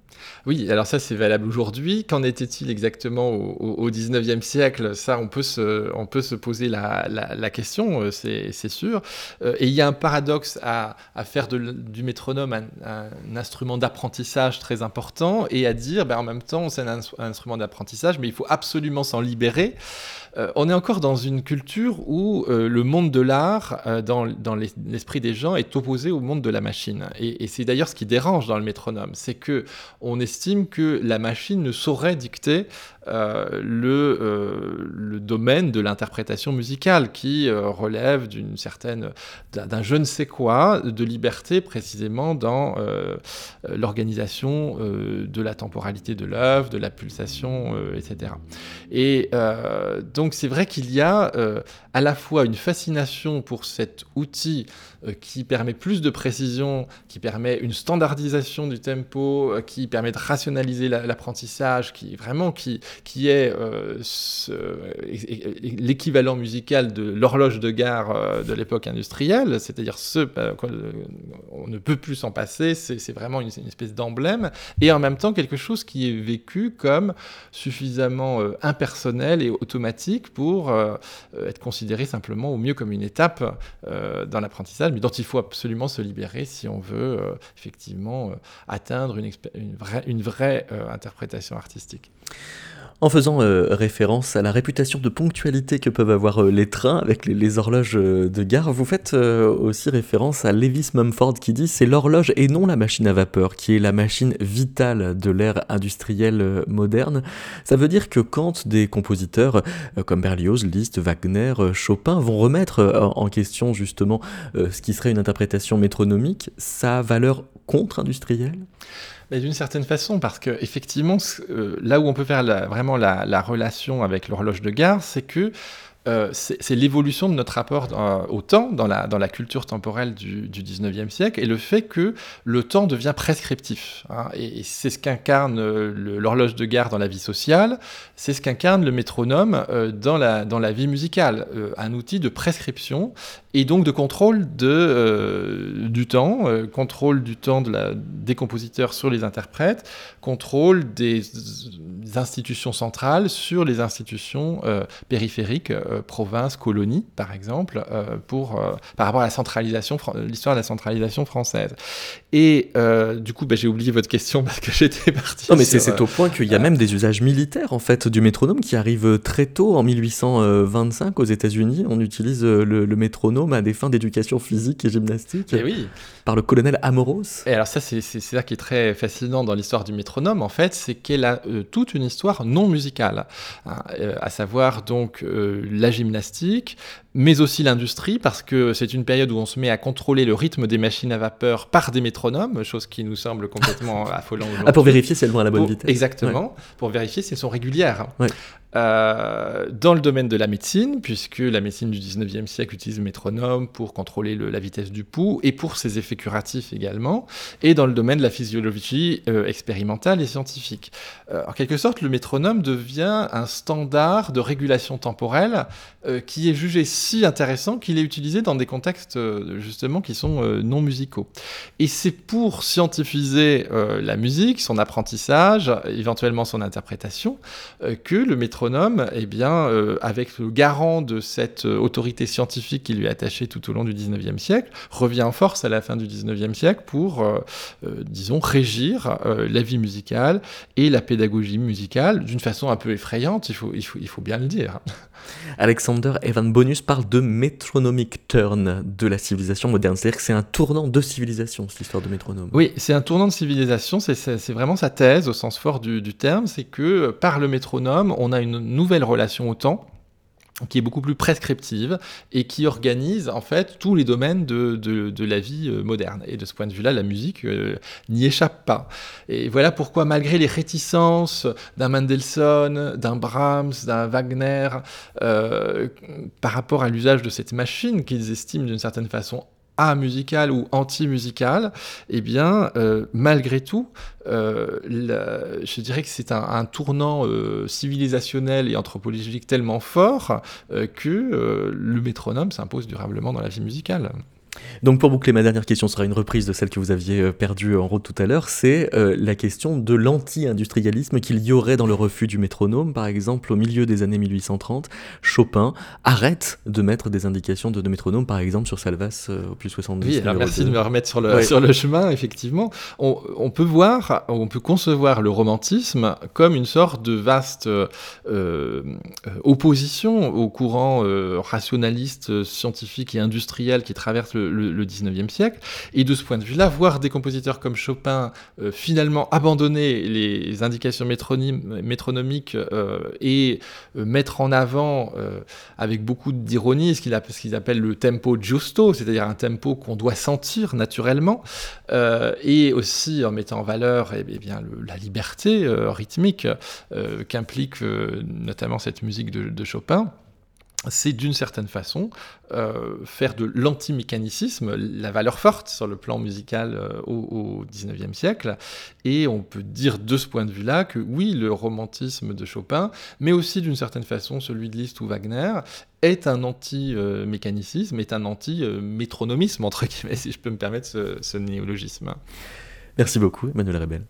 Speaker 3: Oui, alors ça c'est valable aujourd'hui. Qu'en était-il exactement au, 19e siècle? Ça, on peut se, on peut se poser la, la question, c'est sûr. et il y a un paradoxe à à faire du métronome un, instrument d'apprentissage très important et à dire, ben, en même temps, c'est un, instrument d'apprentissage, mais il faut absolument s'en libérer. Euh, on est encore dans une culture où euh, le monde de l'art, euh, dans, l'esprit des gens, est opposé au monde de la machine. Et, c'est d'ailleurs ce qui dérange dans le métronome, c'est que on estime que la machine ne saurait dicter le, le, domaine de l'interprétation musicale qui relève d'une certaine, d'un je ne sais quoi, de liberté précisément dans l'organisation de la temporalité de l'œuvre, de la pulsation, etc. Et donc c'est vrai qu'il y a euh, à la fois une fascination pour cet outil euh, qui permet plus de précision, qui permet une standardisation du tempo, euh, qui permet de rationaliser l'apprentissage, qui vraiment qui, qui est l'équivalent musical de l'horloge de gare de l'époque industrielle, c'est-à-dire ce on ne peut plus s'en passer, c'est vraiment une, une espèce d'emblème, et en même temps quelque chose qui est vécu comme suffisamment impersonnel et automatique pour euh, être considéré simplement au mieux comme une étape euh, dans l'apprentissage, mais dont il faut absolument se libérer si on veut euh, effectivement atteindre une, vraie, une vraie interprétation artistique.
Speaker 2: En faisant euh, référence à la réputation de ponctualité que peuvent avoir euh, les trains avec les, horloges euh, de gare, vous faites aussi référence à Lewis Mumford qui dit c'est l'horloge et non la machine à vapeur qui est la machine vitale de l'ère industrielle moderne. Ça veut dire que quand des compositeurs comme Berlioz, Liszt, Wagner, Chopin vont remettre en question justement ce qui serait une interprétation métronomique, sa valeur contre-industrielle?
Speaker 3: D'une certaine façon, parce que effectivement, euh, là où on peut faire vraiment la, relation avec l'horloge de gare, c'est que euh, c'est l'évolution de notre rapport euh, au temps dans la, culture temporelle du, du 19e siècle et le fait que le temps devient prescriptif. Hein, et, c'est ce qu'incarne l'horloge de gare dans la vie sociale, c'est ce qu'incarne le métronome dans, la, vie musicale, un outil de prescription et donc de contrôle euh, du temps, euh, contrôle du temps de la, des compositeurs sur les interprètes, contrôle des, institutions centrales sur les institutions euh, périphériques, provinces, colonies, par exemple, pour, par rapport à la centralisation, l'histoire de la centralisation française. Et du coup, bah, j'ai oublié votre question [laughs] parce que j'étais parti.
Speaker 2: Non, mais c'est au point qu'il y a même des usages militaires en fait du métronome qui arrivent très tôt en 1825 aux États-Unis. On utilise le métronome à des fins d'éducation physique et gymnastique
Speaker 3: et oui.
Speaker 2: par le colonel Amoros.
Speaker 3: Et alors ça, c'est ça qui est très fascinant dans l'histoire du métronome, en fait, c'est qu'elle a euh, toute une histoire non musicale, hein, euh, à savoir donc euh, la gymnastique, mais aussi l'industrie, parce que c'est une période où on se met à contrôler le rythme des machines à vapeur par des métronomes, chose qui nous semble complètement [laughs] affolant
Speaker 2: Ah, pour vérifier si elles vont à la bonne vitesse.
Speaker 3: Exactement, pour vérifier si elles sont régulières. Euh, dans le domaine de la médecine, puisque la médecine du 19e siècle utilise le métronome pour contrôler la vitesse du pouls et pour ses effets curatifs également, et dans le domaine de la physiologie euh, expérimentale et scientifique. Euh, en quelque sorte, le métronome devient un standard de régulation temporelle qui est jugé si intéressant qu'il est utilisé dans des contextes justement qui sont non musicaux. Et c'est pour scientifiser la musique, son apprentissage, éventuellement son interprétation, que le métronome eh bien, euh, avec le garant de cette euh, autorité scientifique qui lui est attachée tout au long du 19e siècle, revient en force à la fin du 19e siècle pour, euh, disons, régir la vie musicale et la pédagogie musicale d'une façon un peu effrayante, il faut, il faut, il faut bien le dire.
Speaker 2: Alexander Evan Bonus parle de metronomic turn de la civilisation moderne, c'est-à-dire que c'est un tournant de civilisation, cette histoire de métronome.
Speaker 3: Oui, c'est un tournant de civilisation, c'est vraiment sa thèse au sens fort du, du terme, c'est que par le métronome, on a une nouvelle relation au temps qui est beaucoup plus prescriptive et qui organise en fait tous les domaines de, de, la vie euh, moderne. Et de ce point de vue-là, la musique euh, n'y échappe pas. Et voilà pourquoi, malgré les réticences d'un Mendelssohn, d'un Brahms, d'un Wagner, euh, par rapport à l'usage de cette machine qu'ils estiment d'une certaine façon musical ou anti-musical, eh bien, euh, malgré tout, euh, je dirais que c'est un, tournant euh, civilisationnel et anthropologique tellement fort que le métronome s'impose durablement dans la vie musicale.
Speaker 2: Donc pour boucler, ma dernière question sera une reprise de celle que vous aviez euh, perdue en route tout à l'heure, c'est euh, la question de l'anti-industrialisme qu'il y aurait dans le refus du métronome. Par exemple, au milieu des années 1830, Chopin arrête de mettre des indications de, métronome, par exemple sur Salvas euh, au plus 70.
Speaker 3: Oui, alors merci de me remettre sur le, sur le chemin, effectivement. On, peut voir, on peut concevoir le romantisme comme une sorte de vaste opposition au courant rationaliste, scientifique et industriel qui traverse le le, 19e siècle. Et de ce point de vue-là, voir des compositeurs comme Chopin euh, finalement abandonner les indications métronomiques euh, et euh, mettre en avant, avec beaucoup d'ironie, ce qu'ils appellent le tempo giusto, c'est-à-dire un tempo qu'on doit sentir naturellement, et aussi en mettant en valeur eh, eh bien, la liberté rythmique qu'implique notamment cette musique de Chopin c'est d'une certaine façon euh, faire de l'antimécanicisme la valeur forte sur le plan musical euh, au, XIXe siècle. Et on peut dire de ce point de vue-là que oui, le romantisme de Chopin, mais aussi d'une certaine façon celui de Liszt ou Wagner, est un anti-mécanicisme, est un anti-métronomisme, entre guillemets, si je peux me permettre ce, ce néologisme.
Speaker 2: Merci beaucoup, Emmanuel Rebel.